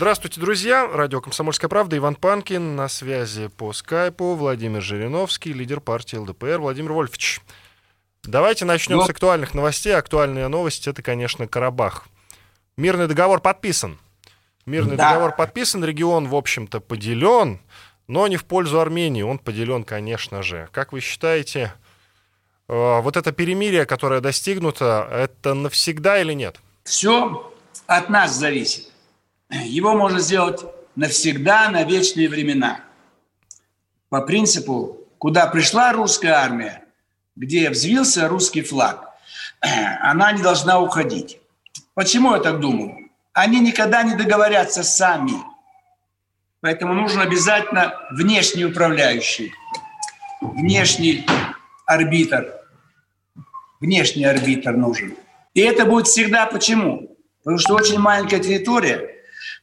Здравствуйте, друзья. Радио «Комсомольская правда». Иван Панкин на связи по скайпу. Владимир Жириновский, лидер партии ЛДПР. Владимир Вольфович, давайте начнем Ну. с актуальных новостей. Актуальная новость — это, конечно, Карабах. Мирный договор подписан. Мирный Да. договор подписан, регион, в общем-то, поделен, но не в пользу Армении. Он поделен, конечно же. Как вы считаете, э, вот это перемирие, которое достигнуто, это навсегда или нет? Все от нас зависит. Его можно сделать навсегда, на вечные времена. По принципу, куда пришла русская армия, где взвился русский флаг, она не должна уходить. Почему я так думаю? Они никогда не договорятся сами. Поэтому нужен обязательно внешний управляющий, внешний арбитр. Внешний арбитр нужен. И это будет всегда почему? Потому что очень маленькая территория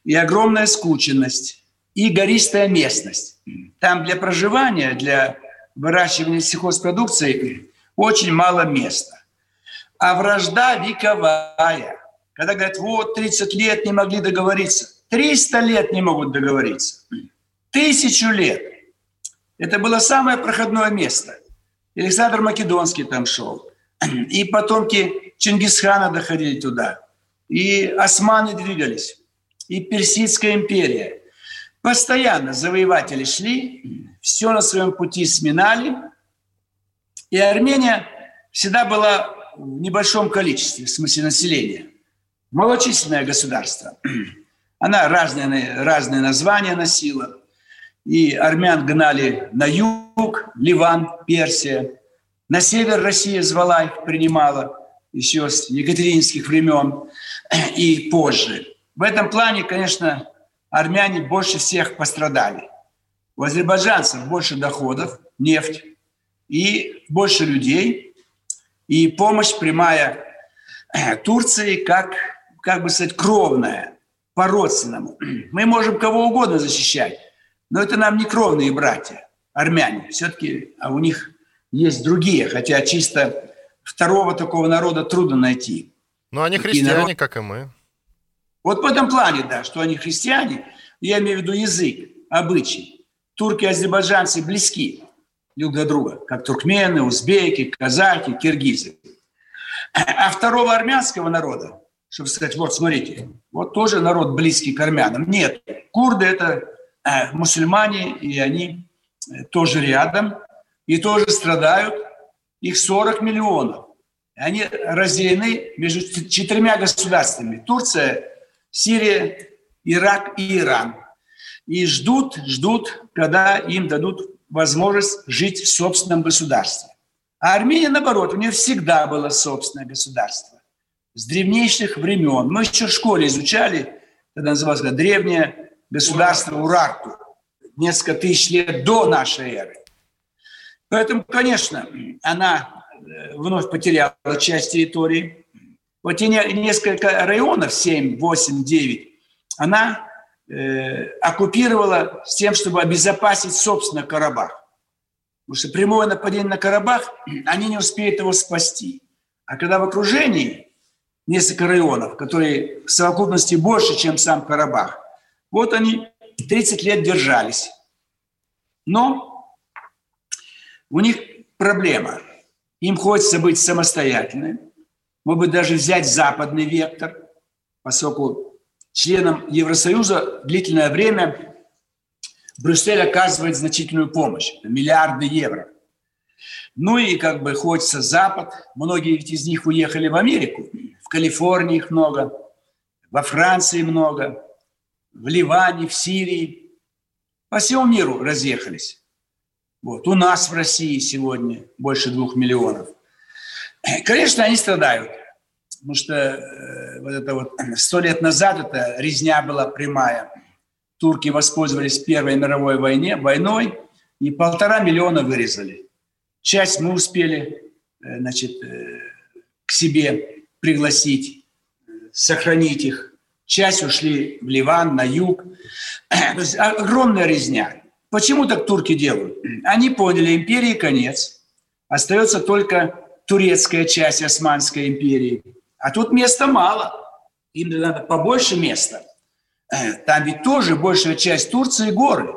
и огромная скученность, и гористая местность. Там для проживания, для выращивания сельхозпродукции очень мало места. А вражда вековая. Когда говорят, вот 30 лет не могли договориться. 300 лет не могут договориться. Тысячу лет. Это было самое проходное место. Александр Македонский там шел. И потомки Чингисхана доходили туда. И османы двигались. И Персидская империя. Постоянно завоеватели шли, все на своем пути сминали. И Армения всегда была в небольшом количестве, в смысле населения. Малочисленное государство. Она разные, разные названия носила. И армян гнали на юг, Ливан, Персия. На север Россия звала их, принимала еще с екатеринских времен и позже. В этом плане, конечно, армяне больше всех пострадали. У азербайджанцев больше доходов, нефть, и больше людей, и помощь прямая Турции как, как бы сказать, кровная, по-родственному. Мы можем кого угодно защищать, но это нам не кровные братья, армяне. Все-таки а у них есть другие, хотя чисто второго такого народа трудно найти. Ну, они Такие христиане, народ- как и мы. Вот в этом плане, да, что они христиане, я имею в виду язык, обычай. Турки и азербайджанцы близки друг для друга, как туркмены, узбеки, казахи, киргизы. А второго армянского народа, чтобы сказать, вот смотрите, вот тоже народ близкий к армянам. Нет, курды – это э, мусульмане, и они э, тоже рядом, и тоже страдают. Их 40 миллионов. Они разделены между четырьмя государствами. Турция, Сирия, Ирак и Иран. И ждут, ждут, когда им дадут возможность жить в собственном государстве. А Армения, наоборот, у нее всегда было собственное государство. С древнейших времен. Мы еще в школе изучали, это называлось древнее государство Урарту. Несколько тысяч лет до нашей эры. Поэтому, конечно, она э, вновь потеряла часть территории. Вот те не- несколько районов, 7, 8, 9, она э, оккупировала с тем, чтобы обезопасить, собственно, Карабах. Потому что прямое нападение на Карабах, они не успеют его спасти. А когда в окружении несколько районов, которые в совокупности больше, чем сам Карабах, вот они 30 лет держались. Но у них проблема. Им хочется быть самостоятельными. Может быть, даже взять западный вектор, поскольку членам Евросоюза длительное время Брюссель оказывает значительную помощь, миллиарды евро. Ну и как бы хочется Запад. Многие ведь из них уехали в Америку. В Калифорнии их много, во Франции много, в Ливане, в Сирии. По всему миру разъехались. Вот. У нас в России сегодня больше двух миллионов. Конечно, они страдают, потому что э, вот это вот сто лет назад эта резня была прямая. турки воспользовались Первой мировой войне, войной и полтора миллиона вырезали. Часть мы успели э, значит, э, к себе пригласить, сохранить их. Часть ушли в Ливан, на юг. То есть огромная резня. Почему так турки делают? Они поняли, империи конец. Остается только турецкая часть Османской империи. А тут места мало. Им надо побольше места. Э, там ведь тоже большая часть Турции горы.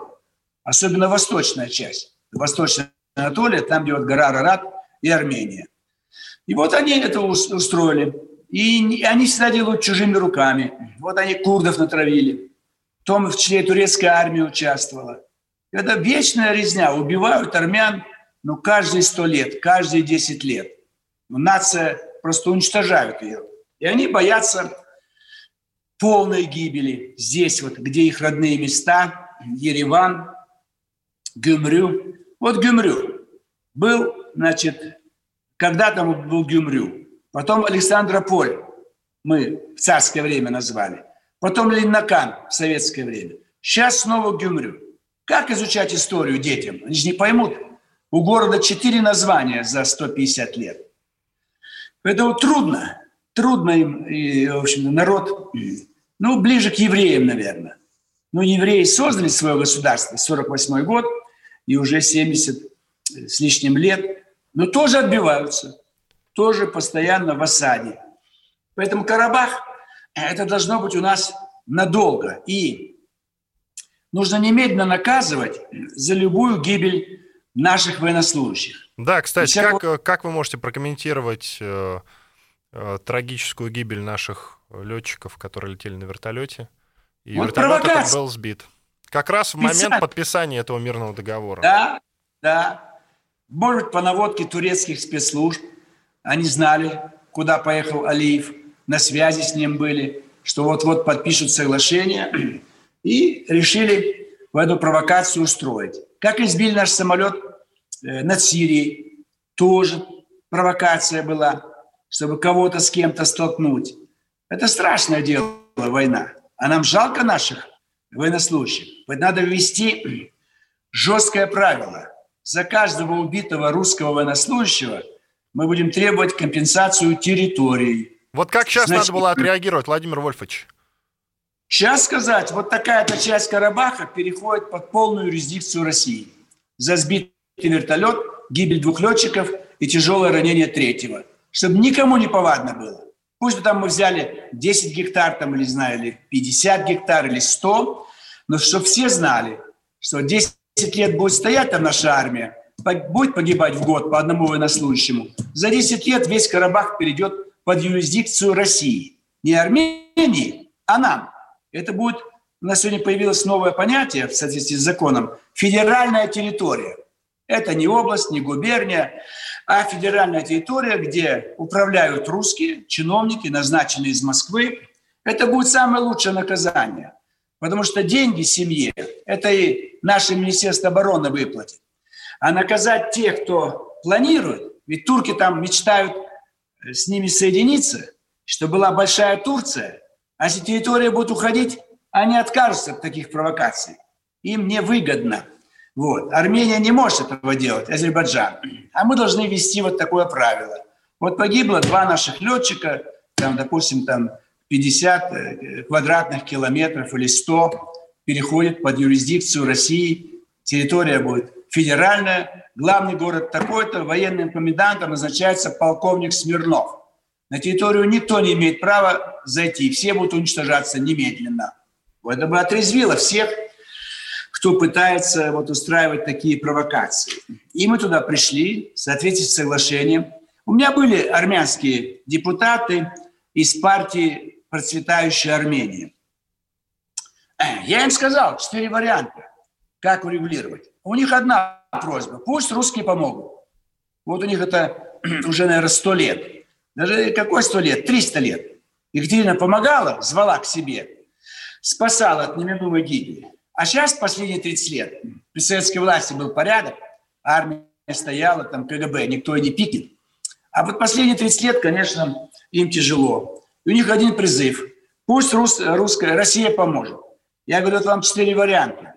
Особенно восточная часть. Восточная Анатолия, там, где вот гора Арарат и Армения. И вот они это устроили. И они всегда делают чужими руками. Вот они курдов натравили. Том в числе турецкой армии участвовала. Это вечная резня. Убивают армян ну, каждые сто лет, каждые десять лет. Нация просто уничтожают ее. И они боятся полной гибели. Здесь вот, где их родные места, Ереван, Гюмрю. Вот Гюмрю был, значит, когда-то был Гюмрю. Потом Александрополь мы в царское время назвали. Потом Ленинакан в советское время. Сейчас снова Гюмрю. Как изучать историю детям? Они же не поймут. У города четыре названия за 150 лет. Поэтому трудно, трудно им, и, в общем народ, ну, ближе к евреям, наверное. Ну, евреи создали свое государство, 48 год, и уже 70 с лишним лет, но тоже отбиваются тоже постоянно в осаде. Поэтому Карабах – это должно быть у нас надолго. И нужно немедленно наказывать за любую гибель наших военнослужащих. Да, кстати, всякого... как, как вы можете прокомментировать э, э, трагическую гибель наших летчиков, которые летели на вертолете? И вот вертолет этот был сбит. Как раз в момент подписания этого мирного договора. Да, да. Может, по наводке турецких спецслужб – они знали, куда поехал Алиев, на связи с ним были, что вот-вот подпишут соглашение, и решили в эту провокацию устроить. Как избили наш самолет э, над Сирией, тоже провокация была, чтобы кого-то с кем-то столкнуть. Это страшное дело, война. А нам жалко наших военнослужащих. Надо ввести жесткое правило. За каждого убитого русского военнослужащего – мы будем требовать компенсацию территорий. Вот как сейчас Значит, надо было отреагировать, Владимир Вольфович? Сейчас сказать, вот такая-то часть Карабаха переходит под полную юрисдикцию России. За сбитый вертолет, гибель двух летчиков и тяжелое ранение третьего. Чтобы никому не повадно было. Пусть бы там мы взяли 10 гектар, там, или, знаю, или 50 гектар, или 100, но чтобы все знали, что 10 лет будет стоять там наша армия, будет погибать в год по одному военнослужащему, за 10 лет весь Карабах перейдет под юрисдикцию России. Не Армении, а нам. Это будет, у нас сегодня появилось новое понятие в соответствии с законом, федеральная территория. Это не область, не губерния, а федеральная территория, где управляют русские чиновники, назначенные из Москвы. Это будет самое лучшее наказание. Потому что деньги семье, это и наше Министерство обороны выплатит. А наказать тех, кто планирует, ведь турки там мечтают э, с ними соединиться, что была большая Турция, а если территория будет уходить, они откажутся от таких провокаций. Им невыгодно. Вот. Армения не может этого делать, Азербайджан. А мы должны ввести вот такое правило. Вот погибло два наших летчика, там, допустим, там 50 э, квадратных километров или 100 переходит под юрисдикцию России, территория будет федеральная, главный город такой-то, военным комендантом назначается полковник Смирнов. На территорию никто не имеет права зайти, все будут уничтожаться немедленно. Это бы отрезвило всех, кто пытается вот устраивать такие провокации. И мы туда пришли в соответствии с соглашением. У меня были армянские депутаты из партии «Процветающая Армения». Я им сказал четыре варианта, как урегулировать. У них одна просьба. Пусть русские помогут. Вот у них это уже, наверное, сто лет. Даже какой сто лет? Триста лет. Екатерина помогала, звала к себе, спасала от неминуемой гибели. А сейчас, последние 30 лет, при советской власти был порядок, армия стояла, там КГБ, никто и не пикнет. А вот последние 30 лет, конечно, им тяжело. И у них один призыв. Пусть рус, русская, Россия поможет. Я говорю, вот вам четыре варианта.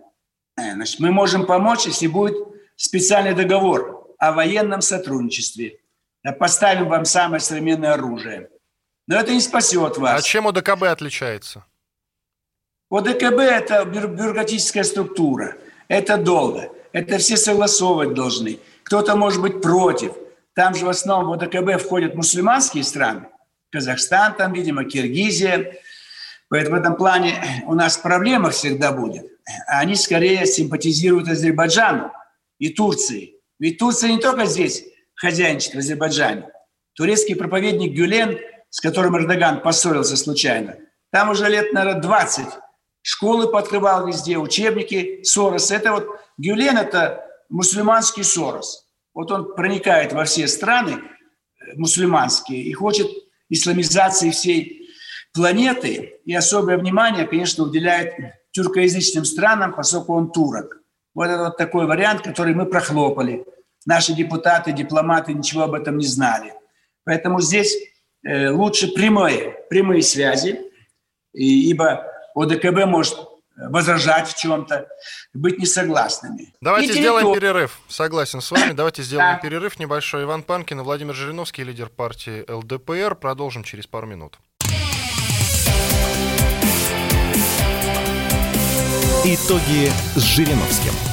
Э, значит, мы можем помочь, если будет специальный договор о военном сотрудничестве. Поставим вам самое современное оружие. Но это не спасет вас. А чем ОДКБ отличается? ОДКБ – это бюрократическая структура. Это долго. Это все согласовывать должны. Кто-то может быть против. Там же в основном в ОДКБ входят мусульманские страны. Казахстан там, видимо, Киргизия. Поэтому в этом плане у нас проблема всегда будет. Они скорее симпатизируют Азербайджану и Турции. Ведь Турция не только здесь хозяйничает в Азербайджане. Турецкий проповедник Гюлен, с которым Эрдоган поссорился случайно, там уже лет, наверное, 20 школы подкрывал везде, учебники, Сорос. Это вот Гюлен – это мусульманский Сорос. Вот он проникает во все страны э, мусульманские и хочет исламизации всей планеты. И особое внимание, конечно, уделяет тюркоязычным странам, поскольку он турок. Вот это вот такой вариант, который мы прохлопали. Наши депутаты, дипломаты ничего об этом не знали. Поэтому здесь э, лучше прямые, прямые связи, ибо ОДКБ может возражать в чем-то, быть несогласными. Давайте сделаем территор... перерыв. Согласен с вами. Давайте сделаем да. перерыв небольшой. Иван Панкин и Владимир Жириновский, лидер партии ЛДПР. Продолжим через пару минут. Итоги с Жириновским.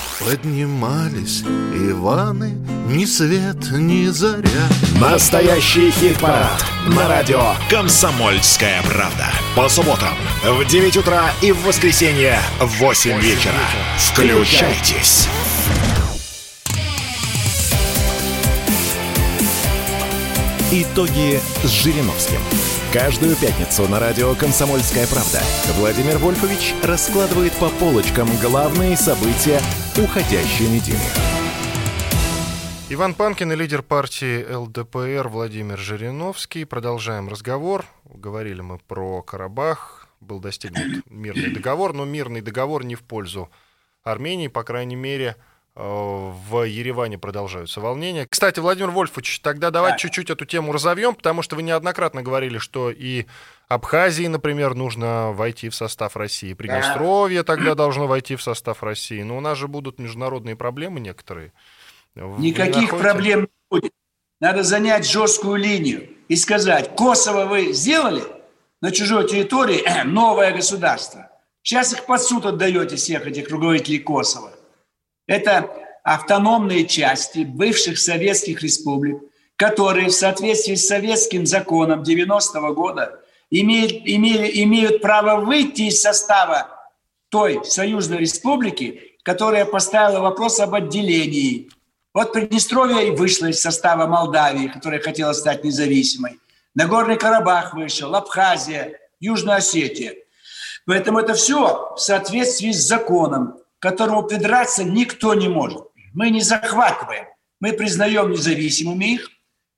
Поднимались Иваны, ни свет, ни заря. Настоящий хит-парад на радио «Комсомольская правда». По субботам в 9 утра и в воскресенье в 8 вечера. Включайтесь. Итоги с Жириновским. Каждую пятницу на радио «Комсомольская правда» Владимир Вольфович раскладывает по полочкам главные события уходящей недели. Иван Панкин и лидер партии ЛДПР Владимир Жириновский. Продолжаем разговор. Говорили мы про Карабах. Был достигнут мирный договор, но мирный договор не в пользу Армении, по крайней мере, в Ереване продолжаются волнения. Кстати, Владимир Вольфович, тогда давайте да. чуть-чуть эту тему разовьем, потому что вы неоднократно говорили, что и Абхазии, например, нужно войти в состав России, Приднестровье да. тогда должно войти в состав России. Но у нас же будут международные проблемы некоторые. Никаких проблем не будет. Надо занять жесткую линию и сказать, Косово вы сделали на чужой территории новое государство. Сейчас их под суд отдаете, всех этих руководителей Косово. Это автономные части бывших советских республик, которые в соответствии с советским законом 90-го года имеют, имеют, имеют право выйти из состава той союзной республики, которая поставила вопрос об отделении. Вот Приднестровье вышло из состава Молдавии, которая хотела стать независимой. Нагорный Карабах вышел, Абхазия, Южная Осетия. Поэтому это все в соответствии с законом которому придраться никто не может. Мы не захватываем, мы признаем независимыми их,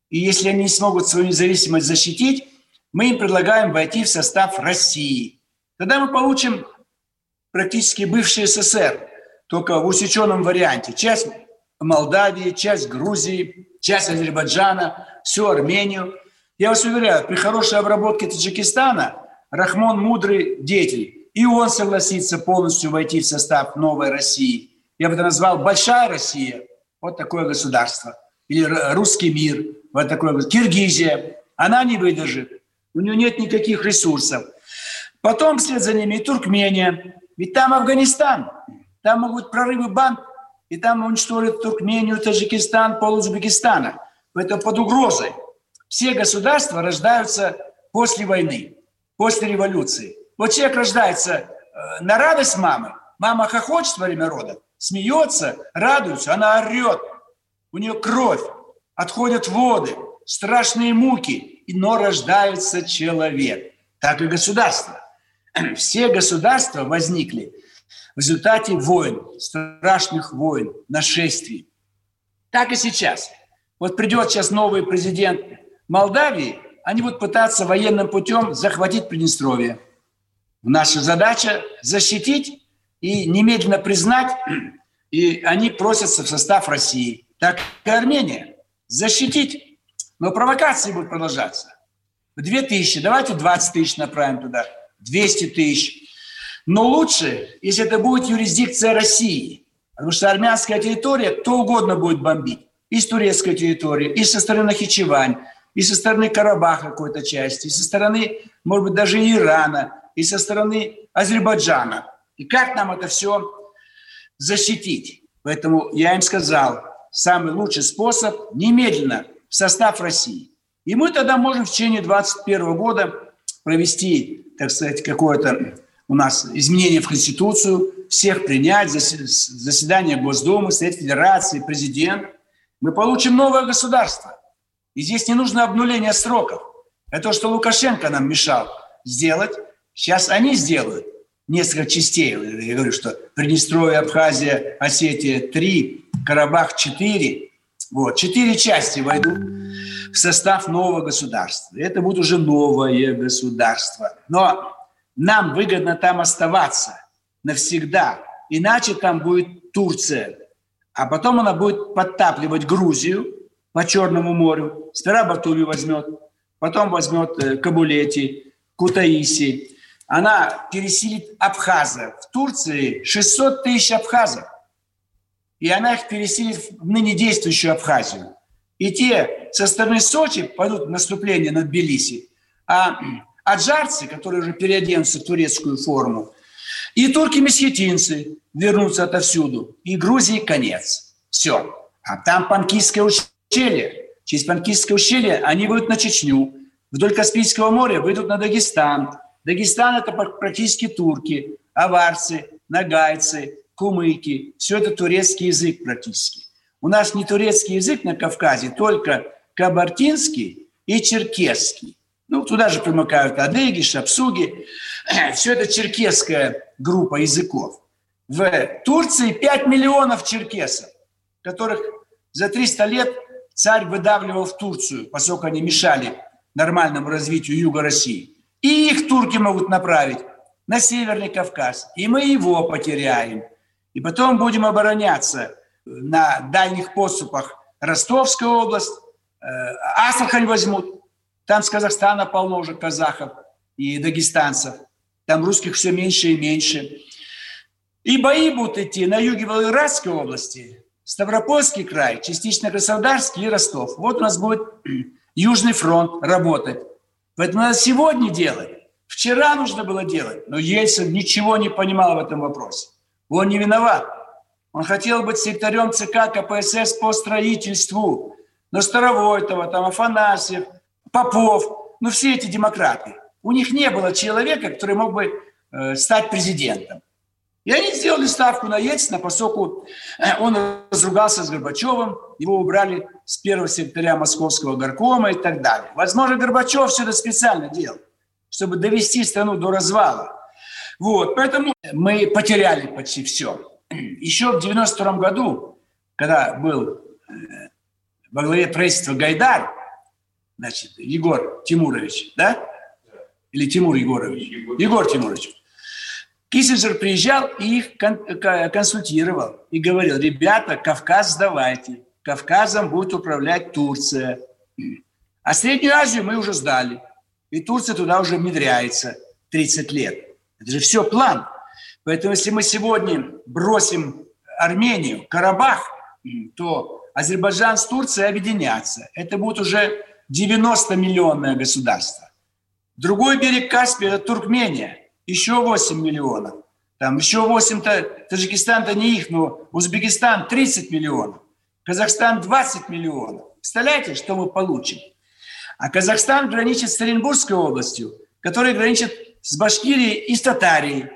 и если они не смогут свою независимость защитить, мы им предлагаем войти в состав России. Тогда мы получим практически бывший СССР, только в усеченном варианте. Часть Молдавии, часть Грузии, часть Азербайджана, всю Армению. Я вас уверяю, при хорошей обработке Таджикистана Рахмон мудрый деятель и он согласится полностью войти в состав новой России. Я бы это назвал «Большая Россия», вот такое государство. Или «Русский мир», вот такое. Киргизия, она не выдержит, у нее нет никаких ресурсов. Потом вслед за ними и Туркмения, ведь там Афганистан, там могут прорывы банд, и там уничтожат Туркмению, Таджикистан, пол Узбекистана. Это под угрозой. Все государства рождаются после войны, после революции. Вот человек рождается э, на радость мамы, мама хохочет во время рода, смеется, радуется, она орет, у нее кровь, отходят воды, страшные муки, но рождается человек. Так и государство. Все государства возникли в результате войн, страшных войн, нашествий. Так и сейчас. Вот придет сейчас новый президент Молдавии, они будут пытаться военным путем захватить Приднестровье. Наша задача защитить и немедленно признать, и они просятся в состав России. Так и Армения. Защитить. Но провокации будут продолжаться. В 2000, давайте 20 тысяч направим туда, 200 тысяч. Но лучше, если это будет юрисдикция России. Потому что армянская территория кто угодно будет бомбить. И с турецкой территории, и со стороны Нахичевань, и со стороны Карабаха какой-то части, и со стороны, может быть, даже Ирана, и со стороны Азербайджана. И как нам это все защитить? Поэтому я им сказал, самый лучший способ немедленно в состав России. И мы тогда можем в течение 2021 года провести, так сказать, какое-то у нас изменение в Конституцию, всех принять, заседание Госдумы, Совет Федерации, президент. Мы получим новое государство. И здесь не нужно обнуление сроков. Это то, что Лукашенко нам мешал сделать. Сейчас они сделают несколько частей. Я говорю, что Приднестровье, Абхазия, Осетия – три, Карабах – четыре. Вот, четыре части войдут в состав нового государства. Это будет уже новое государство. Но нам выгодно там оставаться навсегда. Иначе там будет Турция. А потом она будет подтапливать Грузию по Черному морю. Сперва Батуми возьмет, потом возьмет э, Кабулети, Кутаиси. Она переселит абхазов. В Турции 600 тысяч абхазов. И она их переселит в ныне действующую Абхазию. И те со стороны Сочи пойдут в наступление над Тбилиси. А аджарцы, которые уже переоденутся в турецкую форму, и турки-месхетинцы вернутся отовсюду. И Грузии конец. Все. А там Панкийское ущелье. Через Панкийское ущелье они выйдут на Чечню. Вдоль Каспийского моря выйдут на Дагестан. Дагестан – это практически турки, аварцы, нагайцы, кумыки. Все это турецкий язык практически. У нас не турецкий язык на Кавказе, только кабардинский и черкесский. Ну, туда же примыкают адыги, шапсуги. Все это черкесская группа языков. В Турции 5 миллионов черкесов, которых за 300 лет царь выдавливал в Турцию, поскольку они мешали нормальному развитию юга России. И их турки могут направить на Северный Кавказ. И мы его потеряем. И потом будем обороняться на дальних подступах Ростовская область, э, Астрахань возьмут. Там с Казахстана полно уже казахов и дагестанцев. Там русских все меньше и меньше. И бои будут идти на юге Волгоградской области, Ставропольский край, частично Краснодарский и Ростов. Вот у нас будет Южный фронт работать. Поэтому надо сегодня делать. Вчера нужно было делать, но Ельцин ничего не понимал в этом вопросе. Он не виноват. Он хотел быть секретарем ЦК КПСС по строительству. Но Старовойтова, там Афанасьев, Попов, ну все эти демократы. У них не было человека, который мог бы э, стать президентом. И они сделали ставку на Ельцина, поскольку э, он разругался с Горбачевым, его убрали с первого секретаря Московского горкома и так далее. Возможно, Горбачев все это специально делал, чтобы довести страну до развала. Вот, поэтому мы потеряли почти все. Еще в 92 году, когда был э, во главе правительства Гайдар, значит, Егор Тимурович, да? Или Тимур Егорович? Егор Тимурович. Киссинджер приезжал и их консультировал и говорил, ребята, Кавказ сдавайте, Кавказом будет управлять Турция. А Среднюю Азию мы уже сдали. И Турция туда уже внедряется 30 лет. Это же все план. Поэтому если мы сегодня бросим Армению, Карабах, то Азербайджан с Турцией объединятся. Это будет уже 90-миллионное государство. Другой берег Каспия – это Туркмения, еще 8 миллионов. Там еще 8-то, Таджикистан-то не их, но Узбекистан 30 миллионов, Казахстан 20 миллионов. Представляете, что мы получим? А Казахстан граничит с Оренбургской областью, которая граничит с Башкирией и с Татарией.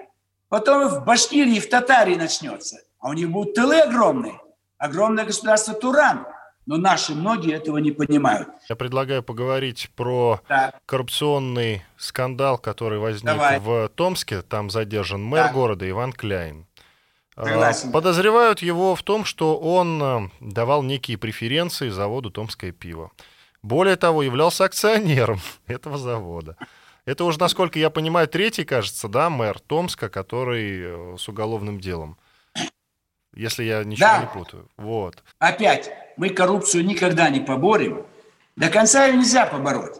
Потом в Башкирии и в Татарии начнется. А у них будут тылы огромные. Огромное государство Туран. Но наши многие этого не понимают. Я предлагаю поговорить про да. коррупционный скандал, который возник Давай. в Томске. Там задержан мэр да. города Иван Кляйн. Согласен. Подозревают его в том, что он э, давал некие преференции заводу «Томское пиво». Более того, являлся акционером этого завода. Это уже, насколько я понимаю, третий, кажется, да, мэр Томска, который э, с уголовным делом. Если я ничего Да. не путаю. Вот. Опять, мы коррупцию никогда не поборем. До конца ее нельзя побороть.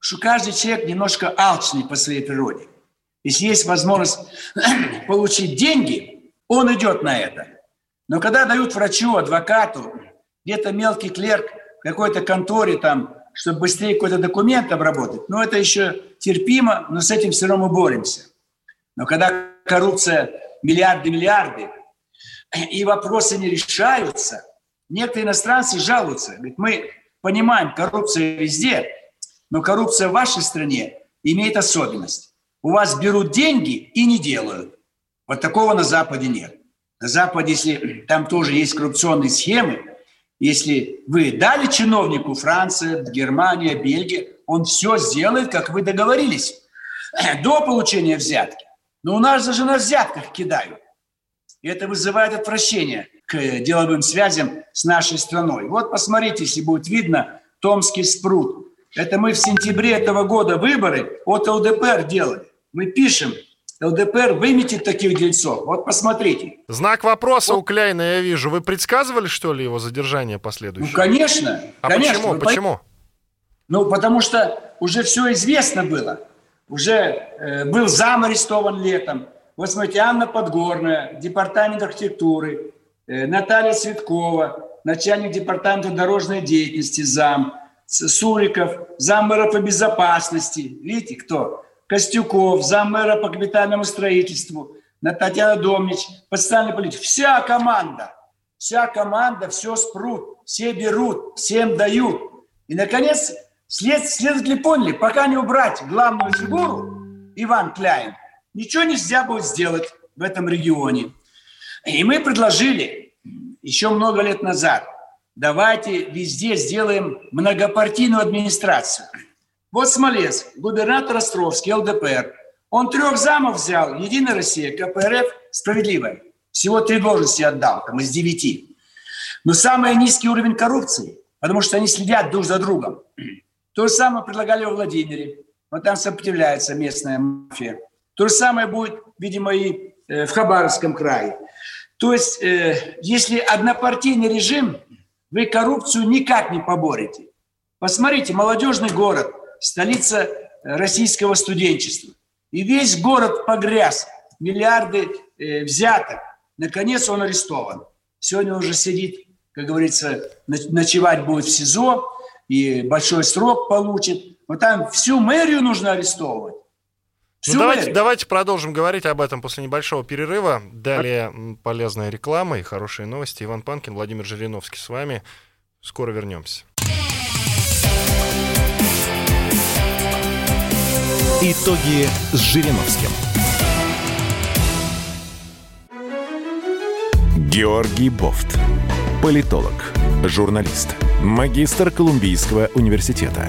Что каждый человек немножко алчный по своей природе. Если есть возможность получить деньги, он идет на это. Но когда дают врачу, адвокату, где-то мелкий клерк в какой-то конторе там, чтобы быстрее какой-то документ обработать, ну это еще терпимо, но с этим все равно мы боремся. Но когда коррупция миллиарды-миллиарды, и вопросы не решаются, некоторые иностранцы жалуются. Говорят, мы понимаем, коррупция везде, но коррупция в вашей стране имеет особенность. У вас берут деньги и не делают. Вот такого на Западе нет. На Западе, если там тоже есть коррупционные схемы, если вы дали чиновнику Франция, Германия, Бельгия, он все сделает, как вы договорились, до получения взятки. Но у нас даже на взятках кидают. И это вызывает отвращение к деловым связям с нашей страной. Вот посмотрите, если будет видно, Томский спрут. Это мы в сентябре этого года выборы от ЛДПР делали. Мы пишем, ЛДПР выметит таких дельцов. Вот посмотрите. Знак вопроса у Кляйна я вижу. Вы предсказывали, что ли, его задержание Ну, последующее? конечно. а конечно. почему? Вы Почему? Ну, потому что уже все известно было. Уже э, был зам арестован летом. Вот смотрите, Анна Подгорная, департамент архитектуры, э, Наталья Цветкова, начальник департамента дорожной деятельности, зам, Суриков, зам мэра по безопасности. Видите, кто? Костюков, зам мэра по капитальному строительству, На- Татьяна Домнич, по социальной. Вся команда, вся команда, все спрут, все берут, всем дают. И, наконец, след, следователи поняли, пока не убрать главную фигуру, Иван Кляйн, ничего нельзя будет сделать в этом регионе. И мы предложили еще много лет назад, давайте везде сделаем многопартийную администрацию. Вот Смолец, губернатор Островский, ЛДПР. Он трех замов взял, Единая Россия, КПРФ, Справедливая. Всего три должности отдал, там из девяти. Но самый низкий уровень коррупции, потому что они следят друг за другом. То же самое предлагали во Владимире. Но там сопротивляется местная мафия. То же самое будет, видимо, и э, в Хабаровском крае. То есть, э, если однопартийный режим, вы коррупцию никак не поборете. Посмотрите, молодежный город, столица э, российского студенчества. И весь город погряз, миллиарды взяток. Наконец он арестован. Сегодня уже сидит, как говорится, ноч- ночевать будет в СИЗО, и большой срок получит. Но там всю мэрию нужно арестовывать. Ну, давайте, давайте продолжим говорить об этом после небольшого перерыва. Далее полезная реклама и хорошие новости. Иван Панкин, Владимир Жириновский с вами. Скоро вернемся. Итоги с Жириновским. Георгий Бофт. Политолог, журналист, магистр Колумбийского университета,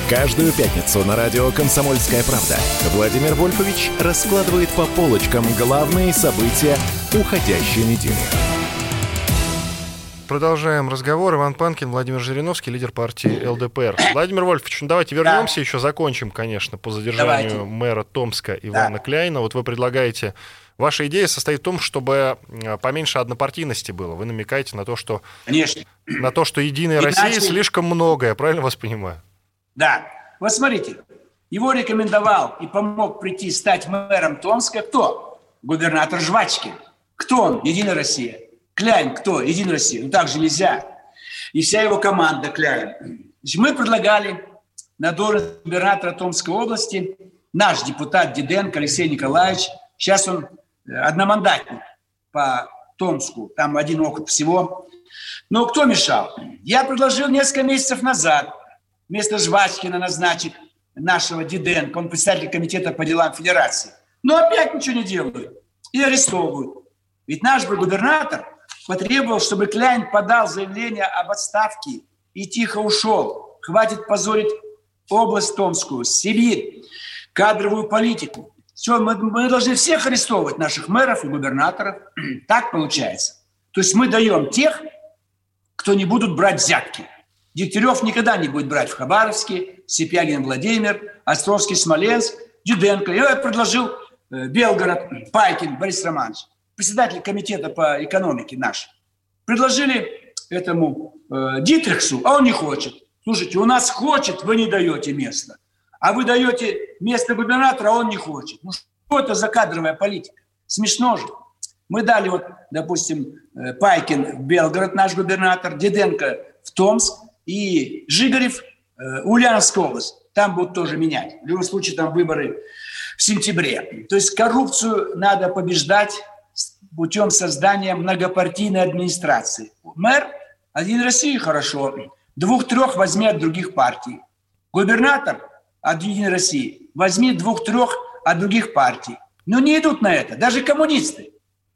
Каждую пятницу на радио «Комсомольская правда» Владимир Вольфович раскладывает по полочкам главные события уходящей недели. Продолжаем разговор. Иван Панкин, Владимир Жириновский, лидер партии ЛДПР. Владимир Вольфович, ну давайте вернемся еще, закончим, конечно, по задержанию Давайте. мэра Томска Ивана Кляйна. Вот вы предлагаете... Ваша идея состоит в том, чтобы э, поменьше однопартийности было. Вы намекаете на то, что, Конечно. на то, что Единая Иначе- Россия слишком много, я правильно вас понимаю? Да. Вот смотрите, его рекомендовал и помог прийти стать мэром Томска кто? Губернатор Жвачкин. Кто он? Единая Россия. Кляйн кто? Единая Россия. Ну так же нельзя. И вся его команда Кляйн. Мы предлагали на должность губернатора Томской области наш депутат Диденко Алексей Николаевич. Сейчас он э, одномандатник по Томску. Там один округ всего. Но кто мешал? Я предложил несколько месяцев назад вместо Жвачкина назначить нашего Диденко, он председатель комитета по делам федерации. Но опять ничего не делают и арестовывают. Ведь наш губернатор потребовал, чтобы Кляйн подал заявление об отставке и тихо ушел. Хватит позорить область Томскую, Сибирь, кадровую политику. Все, мы, мы должны всех арестовывать, наших мэров и губернаторов. Так получается. То есть мы даем тех, кто не будут брать взятки. Дегтярев никогда не будет брать в Хабаровске, Сипягин Владимир, Островский Смоленск, Дюденко. Я предложил э, Белгород, Пайкин Борис Романович, председатель комитета по экономике наш. Предложили этому э, Дитрихсу, а он не хочет. Слушайте, у нас хочет, вы не даете место. А вы даете место губернатора, а он не хочет. Ну что это за кадровая политика? Смешно же. Мы дали вот, допустим, э, Пайкин в Белгород, наш губернатор, Диденко в Томск и Жигарев э, Ульяновская область. Там будут тоже менять. В любом случае там выборы в сентябре. То есть коррупцию надо побеждать путем создания многопартийной администрации. Мэр один России хорошо, двух-трех возьми от других партий. Губернатор от Единой России возьми двух-трех от других партий. Но не идут на это, даже коммунисты.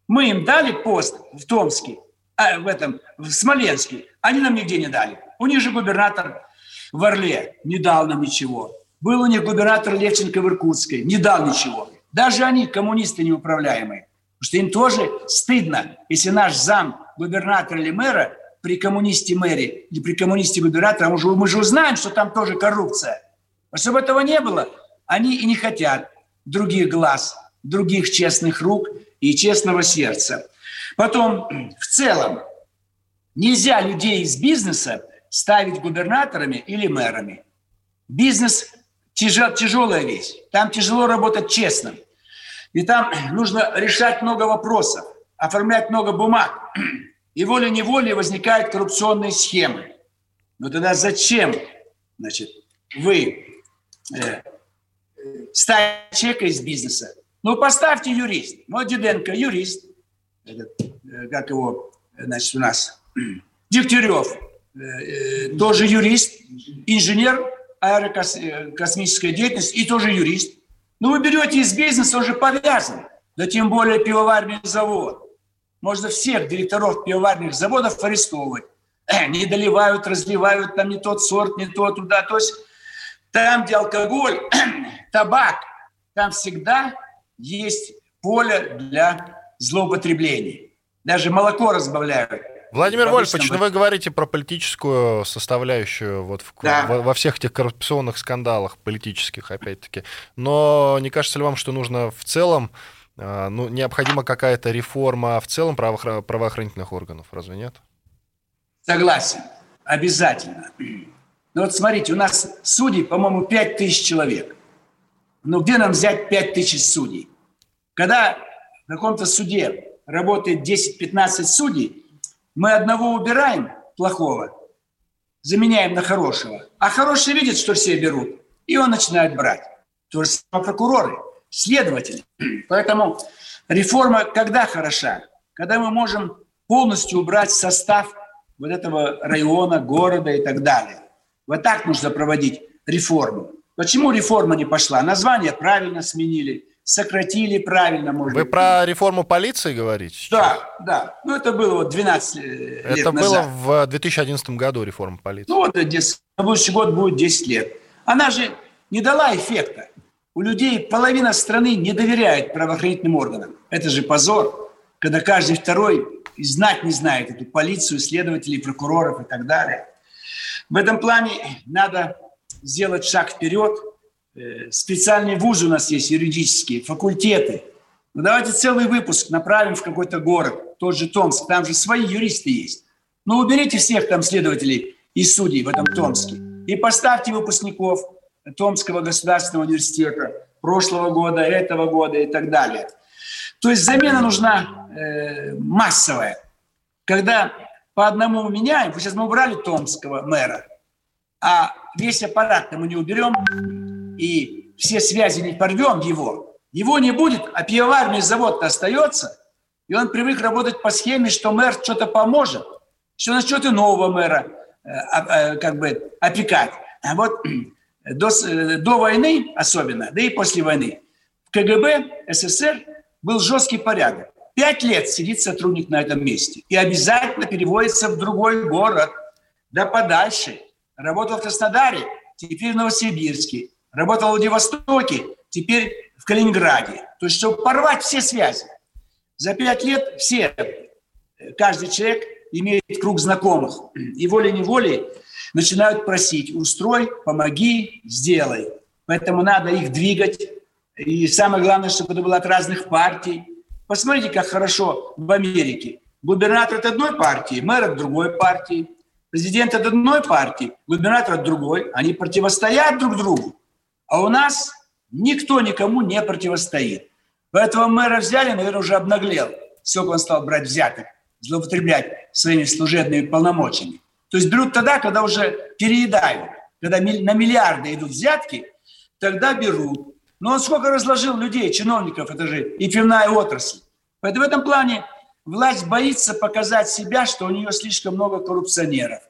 Мы им дали пост в Томске, а, в этом, в Смоленске. Они нам нигде не дали. У них же губернатор в Орле не дал нам ничего. Был у них губернатор Левченко в Иркутской, не дал ничего. Даже они, коммунисты неуправляемые. Потому что им тоже стыдно, если наш зам губернатора или мэра при коммунисте мэре или при коммунисте губернатора, мы же, мы же узнаем, что там тоже коррупция. А чтобы этого не было, они и не хотят других глаз, других честных рук и честного сердца. Потом, в целом, нельзя людей из бизнеса ставить губернаторами или мэрами. Бизнес тяжел, тяжелая вещь. Там тяжело работать честно. И там нужно решать много вопросов, оформлять много бумаг. И волей-неволей возникают коррупционные схемы. Но тогда зачем значит, вы э, ставите человека из бизнеса? Ну, поставьте юрист. Ну, Диденко юрист. Этот, э, как его, значит, у нас, Дегтярев, э, э, тоже юрист, инженер аэрокосмической деятельности и тоже юрист. Ну, вы берете из бизнеса, он же повязан. Да тем более пивоварный завод. Можно всех директоров пивоварных заводов арестовывать. Не доливают, разливают там не тот сорт, не то туда. То есть там, где алкоголь, табак, там всегда есть поле для злоупотреблений. Даже молоко разбавляют. Владимир Вольфович, ну вы говорите про политическую составляющую вот в, да. во, во всех этих коррупционных скандалах политических, опять-таки. Но не кажется ли вам, что нужно в целом, э, ну, необходима какая-то реформа в целом правоохр... правоохранительных органов, разве нет? Согласен, обязательно. Ну вот смотрите, у нас судей, по-моему, 5 тысяч человек. Ну где нам взять 5 тысяч судей? Когда в каком-то суде работает 10-15 судей, мы одного убираем, плохого, заменяем на хорошего, а хороший видит, что все берут, и он начинает брать. То же самое прокуроры, следователи. Поэтому реформа когда хороша? Когда мы можем полностью убрать состав вот этого района, города и так далее. Вот так нужно проводить реформу. Почему реформа не пошла? Название правильно сменили, сократили правильно, может Вы быть. про реформу полиции говорите? Да, да. Ну, это было вот 12 э, лет Это назад. было в 2011 году реформа полиции. Ну, вот на следующий год будет 10 лет. Она же не дала эффекта. У людей половина страны не доверяет правоохранительным органам. Это же позор, когда каждый второй знать не знает эту полицию, следователей, прокуроров и так далее. В этом плане надо сделать шаг вперед – Э, специальные вузы у нас есть, юридические, факультеты. Ну, давайте целый выпуск направим в какой-то город, тот же Томск, там же свои юристы есть. Ну, уберите всех там следователей и судей в этом Томске и поставьте выпускников Томского государственного университета прошлого года, этого года и так далее. То есть замена нужна э, массовая. Когда по одному меняем, сейчас мы убрали Томского мэра, а весь аппарат мы не уберем, и все связи не порвем его, его не будет, а пивоварный завод остается, и он привык работать по схеме, что мэр что-то поможет, что начнет и нового мэра э, э, как бы опекать. А вот до, до войны особенно, да и после войны, в КГБ СССР был жесткий порядок. Пять лет сидит сотрудник на этом месте и обязательно переводится в другой город, да подальше. Работал в Краснодаре, теперь в Новосибирске. Работал в Владивостоке, теперь в Калининграде. То есть, чтобы порвать все связи. За пять лет все, каждый человек имеет круг знакомых. И волей-неволей начинают просить, устрой, помоги, сделай. Поэтому надо их двигать. И самое главное, чтобы это было от разных партий. Посмотрите, как хорошо в Америке. Губернатор от одной партии, мэр от другой партии, президент от одной партии, губернатор от другой. Они противостоят друг другу. А у нас никто никому не противостоит. Поэтому мэра взяли, наверное, уже обнаглел. Сколько он стал брать взяток, злоупотреблять своими служебными полномочиями. То есть берут тогда, когда уже переедают. Когда на миллиарды идут взятки, тогда берут. Но он сколько разложил людей, чиновников, это же и пивная отрасль. Поэтому в этом плане власть боится показать себя, что у нее слишком много коррупционеров,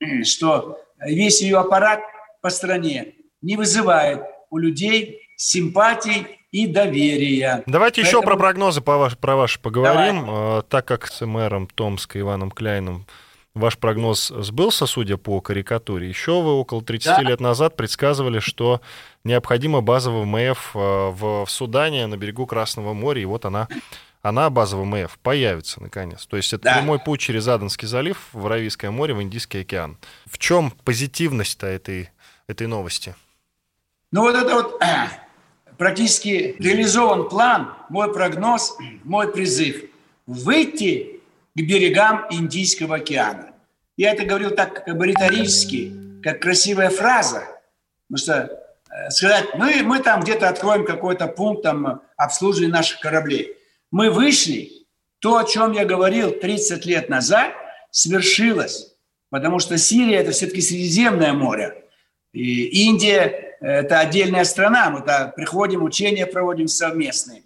что весь ее аппарат по стране не вызывает у людей симпатий и доверия. Давайте Поэтому... еще про прогнозы по ваш, про ваши поговорим. Давай. Так как с мэром Томска Иваном Кляйном ваш прогноз сбылся, судя по карикатуре. Еще вы около 30 да. лет назад предсказывали, что необходима базовый МФ э, в Судане на берегу Красного моря, и вот она она, базовый МФ, появится наконец. То есть это да. прямой путь через Аденский залив в Аравийское море, в Индийский океан. В чем позитивность-то этой, этой новости? Ну вот это вот практически реализован план, мой прогноз, мой призыв – выйти к берегам Индийского океана. Я это говорил так как бы риторически, как красивая фраза, потому что э, сказать, мы, мы там где-то откроем какой-то пункт там, обслуживания наших кораблей. Мы вышли, то, о чем я говорил 30 лет назад, свершилось, потому что Сирия – это все-таки Средиземное море, и Индия – это отдельная страна, мы там приходим, учения проводим совместные.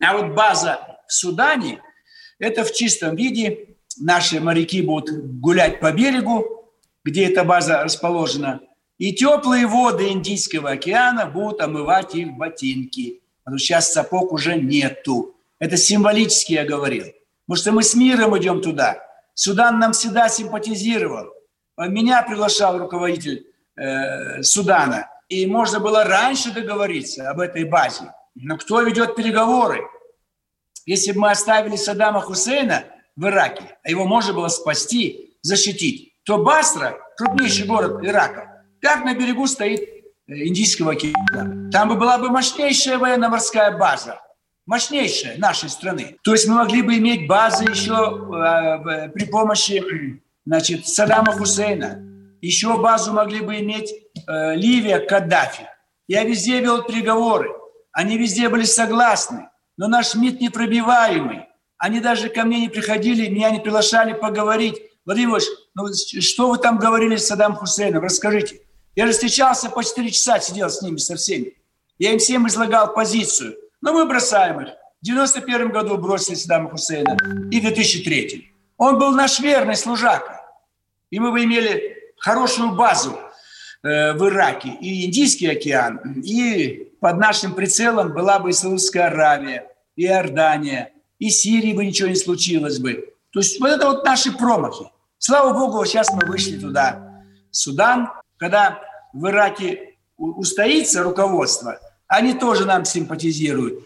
А вот база в Судане – это в чистом виде. Наши моряки будут гулять по берегу, где эта база расположена, и теплые воды Индийского океана будут омывать их ботинки. Потому что сейчас сапог уже нету. Это символически я говорил. Потому что мы с миром идем туда. Судан нам всегда симпатизировал. Меня приглашал руководитель э, Судана. И можно было раньше договориться об этой базе. Но кто ведет переговоры? Если бы мы оставили Саддама Хусейна в Ираке, а его можно было спасти, защитить, то Басра, крупнейший город Ирака, как на берегу стоит э, Индийского океана. Там бы была бы мощнейшая военно-морская база, мощнейшая нашей страны. То есть мы могли бы иметь базы еще э, при помощи значит, Саддама Хусейна. Еще базу могли бы иметь э, Ливия, Каддафи. Я везде вел переговоры. Они везде были согласны но наш МИД непробиваемый. Они даже ко мне не приходили, меня не приглашали поговорить. Владимир Ильич, ну что вы там говорили с Саддам Хусейном? Расскажите. Я же встречался по 4 часа, сидел с ними, со всеми. Я им всем излагал позицию. Но мы бросаем их. В 91 году бросили Саддама Хусейна и в 2003. Он был наш верный служака. И мы бы имели хорошую базу в Ираке и Индийский океан, и под нашим прицелом была бы и Саудовская Аравия, и Иордания, и Сирии бы ничего не случилось бы. То есть вот это вот наши промахи. Слава Богу, сейчас мы вышли туда. Судан, когда в Ираке устоится руководство, они тоже нам симпатизируют.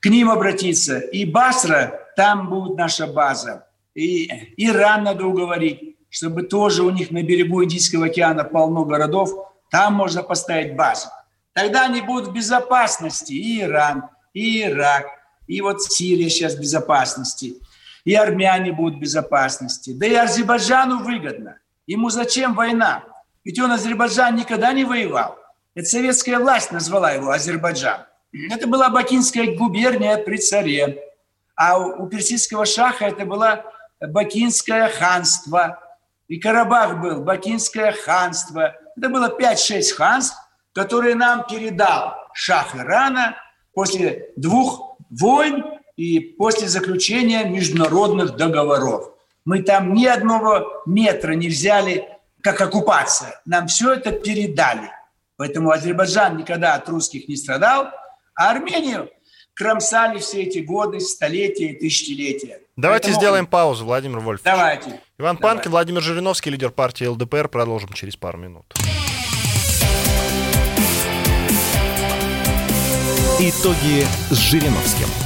К ним обратиться. И Басра, там будет наша база. И Иран надо уговорить, чтобы тоже у них на берегу Индийского океана полно городов, там можно поставить базу. Тогда они будут в безопасности. И Иран, и Ирак, и вот Сирия сейчас в безопасности, и армяне будут в безопасности. Да и Азербайджану выгодно. Ему зачем война? Ведь он Азербайджан никогда не воевал. Это советская власть назвала его Азербайджан. Это была Бакинская губерния при царе. А у персидского шаха это было Бакинское ханство. И Карабах был Бакинское ханство. Это было 5-6 ханств, которые нам передал шах Ирана после двух войн и после заключения международных договоров. Мы там ни одного метра не взяли, как оккупация. Нам все это передали. Поэтому Азербайджан никогда от русских не страдал, а Армению кромсали все эти годы, столетия и тысячелетия. Давайте Поэтому... сделаем паузу, Владимир Вольф. Давайте. Иван Давайте. Панкин, Владимир Жириновский, лидер партии ЛДПР. Продолжим через пару минут. Итоги с Жириновским.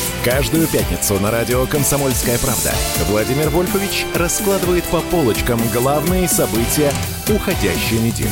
Каждую пятницу на радио «Комсомольская правда» Владимир Вольфович раскладывает по полочкам главные события уходящей недели.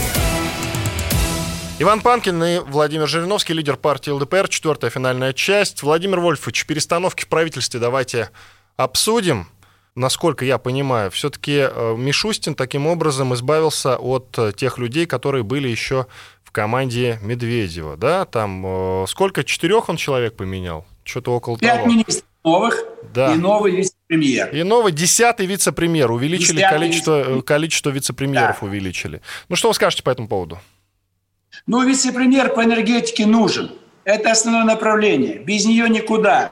Иван Панкин и Владимир Жириновский, лидер партии ЛДПР, четвертая финальная часть. Владимир Вольфович, перестановки в правительстве давайте обсудим. Насколько я понимаю, все-таки э, Мишустин таким образом избавился от э, тех людей, которые были еще в команде Медведева, да, там э, сколько, четырех он человек поменял? Что-то около Пять того. министров новых да. и новый вице-премьер. И новый десятый вице-премьер. Увеличили десятый количество, вице количество вице-премьеров, да. увеличили. Ну, что вы скажете по этому поводу? Ну, вице-премьер по энергетике нужен. Это основное направление. Без нее никуда.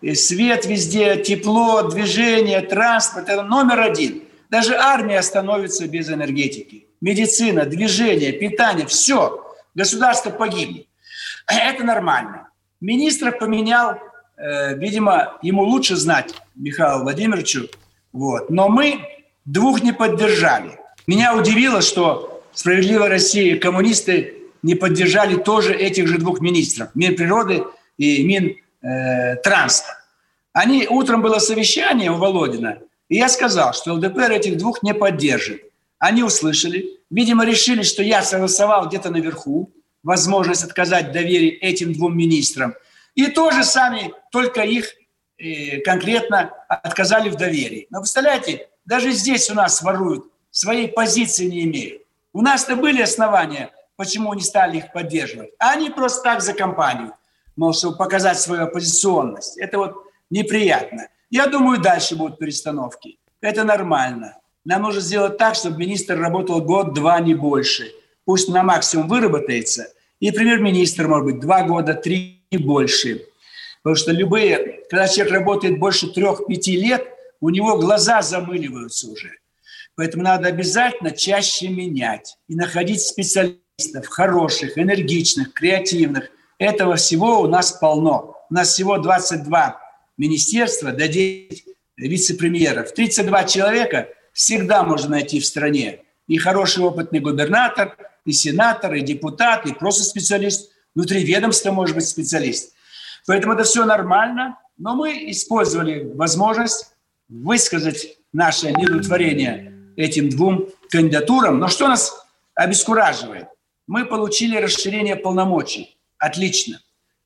И свет везде, тепло, движение, транспорт – это номер один. Даже армия становится без энергетики медицина, движение, питание, все. Государство погибнет. Это нормально. Министра поменял, э, видимо, ему лучше знать, Михаилу Владимировичу. Вот. Но мы двух не поддержали. Меня удивило, что «Справедливая Россия» и коммунисты не поддержали тоже этих же двух министров, Минприроды и Минтранспорт. Э, Они, утром было совещание у Володина, и я сказал, что ЛДПР этих двух не поддержит. Они услышали, видимо, решили, что я согласовал где-то наверху возможность отказать доверие этим двум министрам. И тоже сами, только их э, конкретно отказали в доверии. Но представляете, даже здесь у нас воруют, своей позиции не имеют. У нас-то были основания, почему не стали их поддерживать. А они просто так за компанию, мол, чтобы показать свою оппозиционность. Это вот неприятно. Я думаю, дальше будут перестановки. Это нормально. Нам нужно сделать так, чтобы министр работал год-два, не больше. Пусть на максимум выработается. И премьер-министр, может быть, два года, три, не больше. Потому что любые, когда человек работает больше трех-пяти лет, у него глаза замыливаются уже. Поэтому надо обязательно чаще менять и находить специалистов хороших, энергичных, креативных. Этого всего у нас полно. У нас всего 22 министерства, до 9 вице-премьеров. 32 человека всегда можно найти в стране. И хороший опытный губернатор, и сенатор, и депутат, и просто специалист. Внутри ведомства может быть специалист. Поэтому это все нормально. Но мы использовали возможность высказать наше недовлетворение этим двум кандидатурам. Но что нас обескураживает? Мы получили расширение полномочий. Отлично.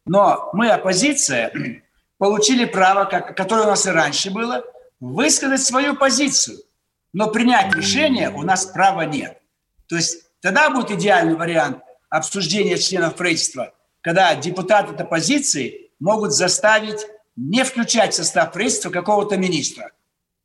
Но мы, оппозиция, получили право, которое у нас и раньше было, высказать свою позицию – но принять решение у нас права нет. То есть тогда будет идеальный вариант обсуждения членов правительства, когда депутаты от оппозиции могут заставить не включать в состав правительства какого-то министра.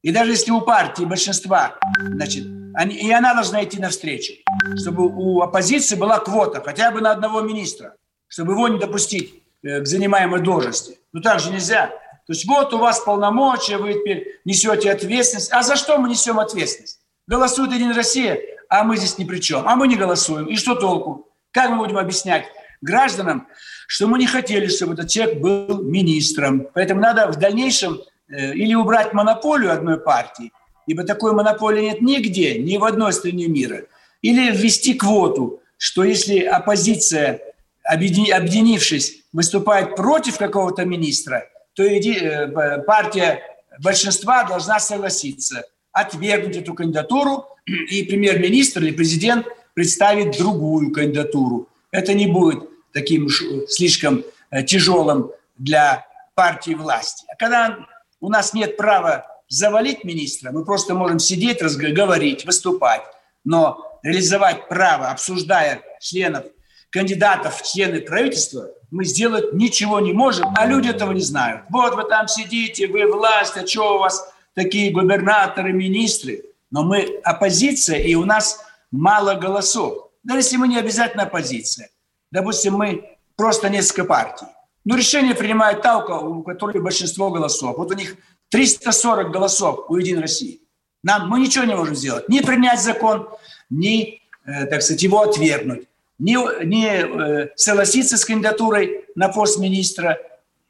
И даже если у партии большинства, значит, они, и она должна идти навстречу, чтобы у оппозиции была квота хотя бы на одного министра, чтобы его не допустить э, к занимаемой должности. Ну так же нельзя. То есть вот у вас полномочия, вы теперь несете ответственность. А за что мы несем ответственность? Голосует Единая Россия, а мы здесь ни при чем. А мы не голосуем. И что толку? Как мы будем объяснять гражданам, что мы не хотели, чтобы этот человек был министром? Поэтому надо в дальнейшем э, или убрать монополию одной партии, ибо такой монополии нет нигде, ни в одной стране мира, или ввести квоту, что если оппозиция, объединившись, выступает против какого-то министра – то э, партия большинства должна согласиться, отвергнуть эту кандидатуру, и премьер-министр или президент представит другую кандидатуру. Это не будет таким слишком э, тяжелым для партии власти. А когда у нас нет права завалить министра, мы просто можем сидеть, говорить, выступать. Но реализовать право, обсуждая членов, кандидатов в члены правительства, мы сделать ничего не можем, а люди этого не знают. Вот вы там сидите, вы власть, а что у вас такие губернаторы, министры? Но мы оппозиция, и у нас мало голосов. Даже если мы не обязательно оппозиция. Допустим, мы просто несколько партий. Но решение принимает та, у которой большинство голосов. Вот у них 340 голосов у «Единой России». Нам, мы ничего не можем сделать. Ни принять закон, ни, э, так сказать, его отвергнуть. Ни, ни э, согласиться с кандидатурой на пост министра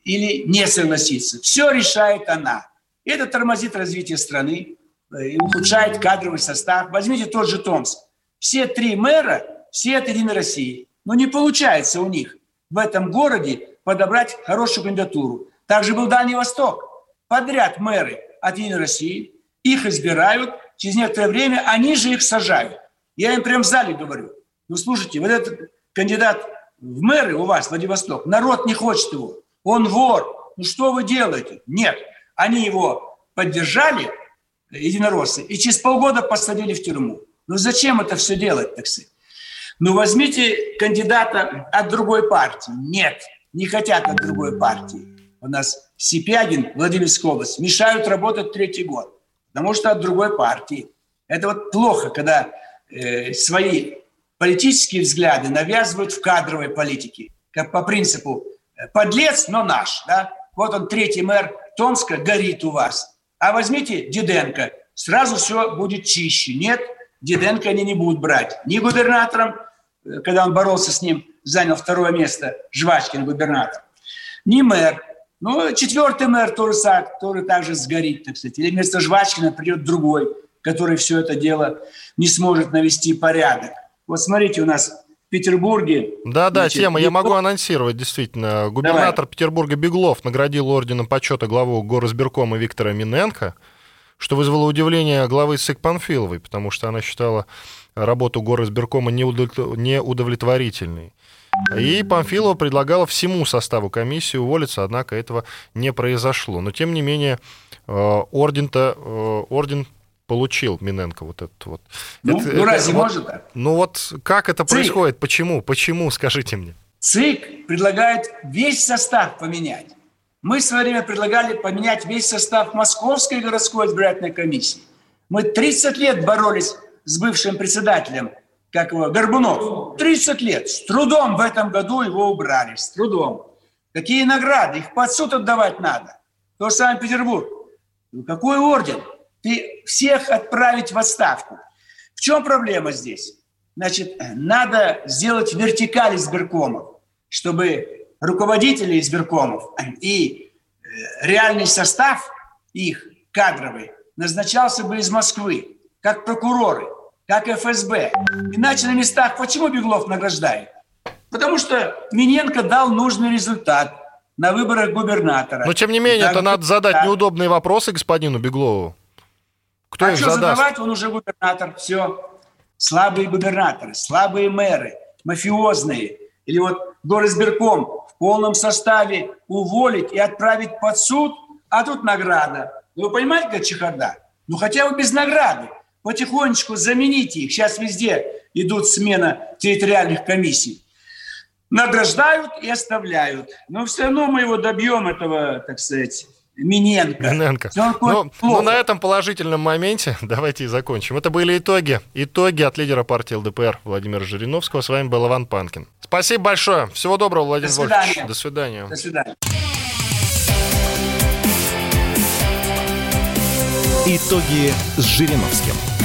или не согласиться. Все решает она. Это тормозит развитие страны, э, и ухудшает кадровый состав. Возьмите тот же Томск. Все три мэра, все от «Единой России». Но не получается у них в этом городе подобрать хорошую кандидатуру. Также был Дальний Восток. Подряд мэры от «Единой России», их избирают, через некоторое время они же их сажают. Я им прямо в зале говорю, ну слушайте, вот этот кандидат в мэры у вас, Владивосток, народ не хочет его, он вор, ну что вы делаете? Нет, они его поддержали, единороссы, и через полгода посадили в тюрьму. Ну зачем это все делать, так сказать? Ну возьмите кандидата от другой партии. Нет, не хотят от другой партии. У нас Сипягин, Владимирская область, мешают работать третий год, потому что от другой партии. Это вот плохо, когда э, свои политические взгляды навязывают в кадровой политике, как по принципу э, подлец, но наш. Да? Вот он, третий мэр Томска, горит у вас. А возьмите Диденко, сразу все будет чище. Нет, Диденко они не будут брать. Ни губернатором, э, когда он боролся с ним, занял второе место, Жвачкин губернатор, ни мэр. Ну, четвертый мэр тоже, который также сгорит, так сказать. Или вместо Жвачкина придет другой, который все это дело не сможет навести порядок. Вот смотрите, у нас Петербурге... Да-да, тема, я могу анонсировать, действительно. Губернатор Давай. Петербурга Беглов наградил орденом почета главу горосберкома Виктора Миненко – что вызвало удивление главы СИК Панфиловой, потому что она считала работу горосберкома неудовлетворительной. И Памфилова предлагала всему составу комиссии уволиться, однако этого не произошло. Но, тем не менее, э, орден-то, э, орден получил Миненко вот этот вот. Ну, это, ну это, разве вот, может так? Ну вот как это ЦИК. происходит? Почему? Почему, скажите мне? ЦИК предлагает весь состав поменять. Мы в свое время предлагали поменять весь состав Московской городской избирательной комиссии. Мы 30 лет боролись с бывшим председателем, как его, Горбунов. 30 лет. С трудом в этом году его убрали. С трудом. Какие награды? Их под суд отдавать надо. То же самое Петербург. Ну, какой орден? Ты всех отправить в отставку. В чем проблема здесь? Значит, надо сделать вертикаль избиркомов, чтобы руководителей избиркомов и э, реальный состав их кадровый назначался бы из Москвы, как прокуроры, как ФСБ. Иначе на местах почему Беглов награждает? Потому что Миненко дал нужный результат на выборах губернатора. Но тем не менее, это надо задать да. неудобные вопросы господину Беглову. Кто а их что задаст? задавать? Он уже губернатор. Все. Слабые губернаторы, слабые мэры, мафиозные. Или вот горосберком в полном составе уволить и отправить под суд, а тут награда. Ну, вы понимаете, как чехарда? Ну, хотя бы без награды. Потихонечку замените их. Сейчас везде идут смена территориальных комиссий. Награждают и оставляют. Но все равно мы его добьем, этого, так сказать, Миненко. Миненко. Ну, ну, на этом положительном моменте давайте и закончим. Это были итоги. Итоги от лидера партии ЛДПР Владимира Жириновского. С вами был Иван Панкин. Спасибо большое. Всего доброго, Владимир До Вольфович. До свидания. До свидания. Итоги с Жириновским.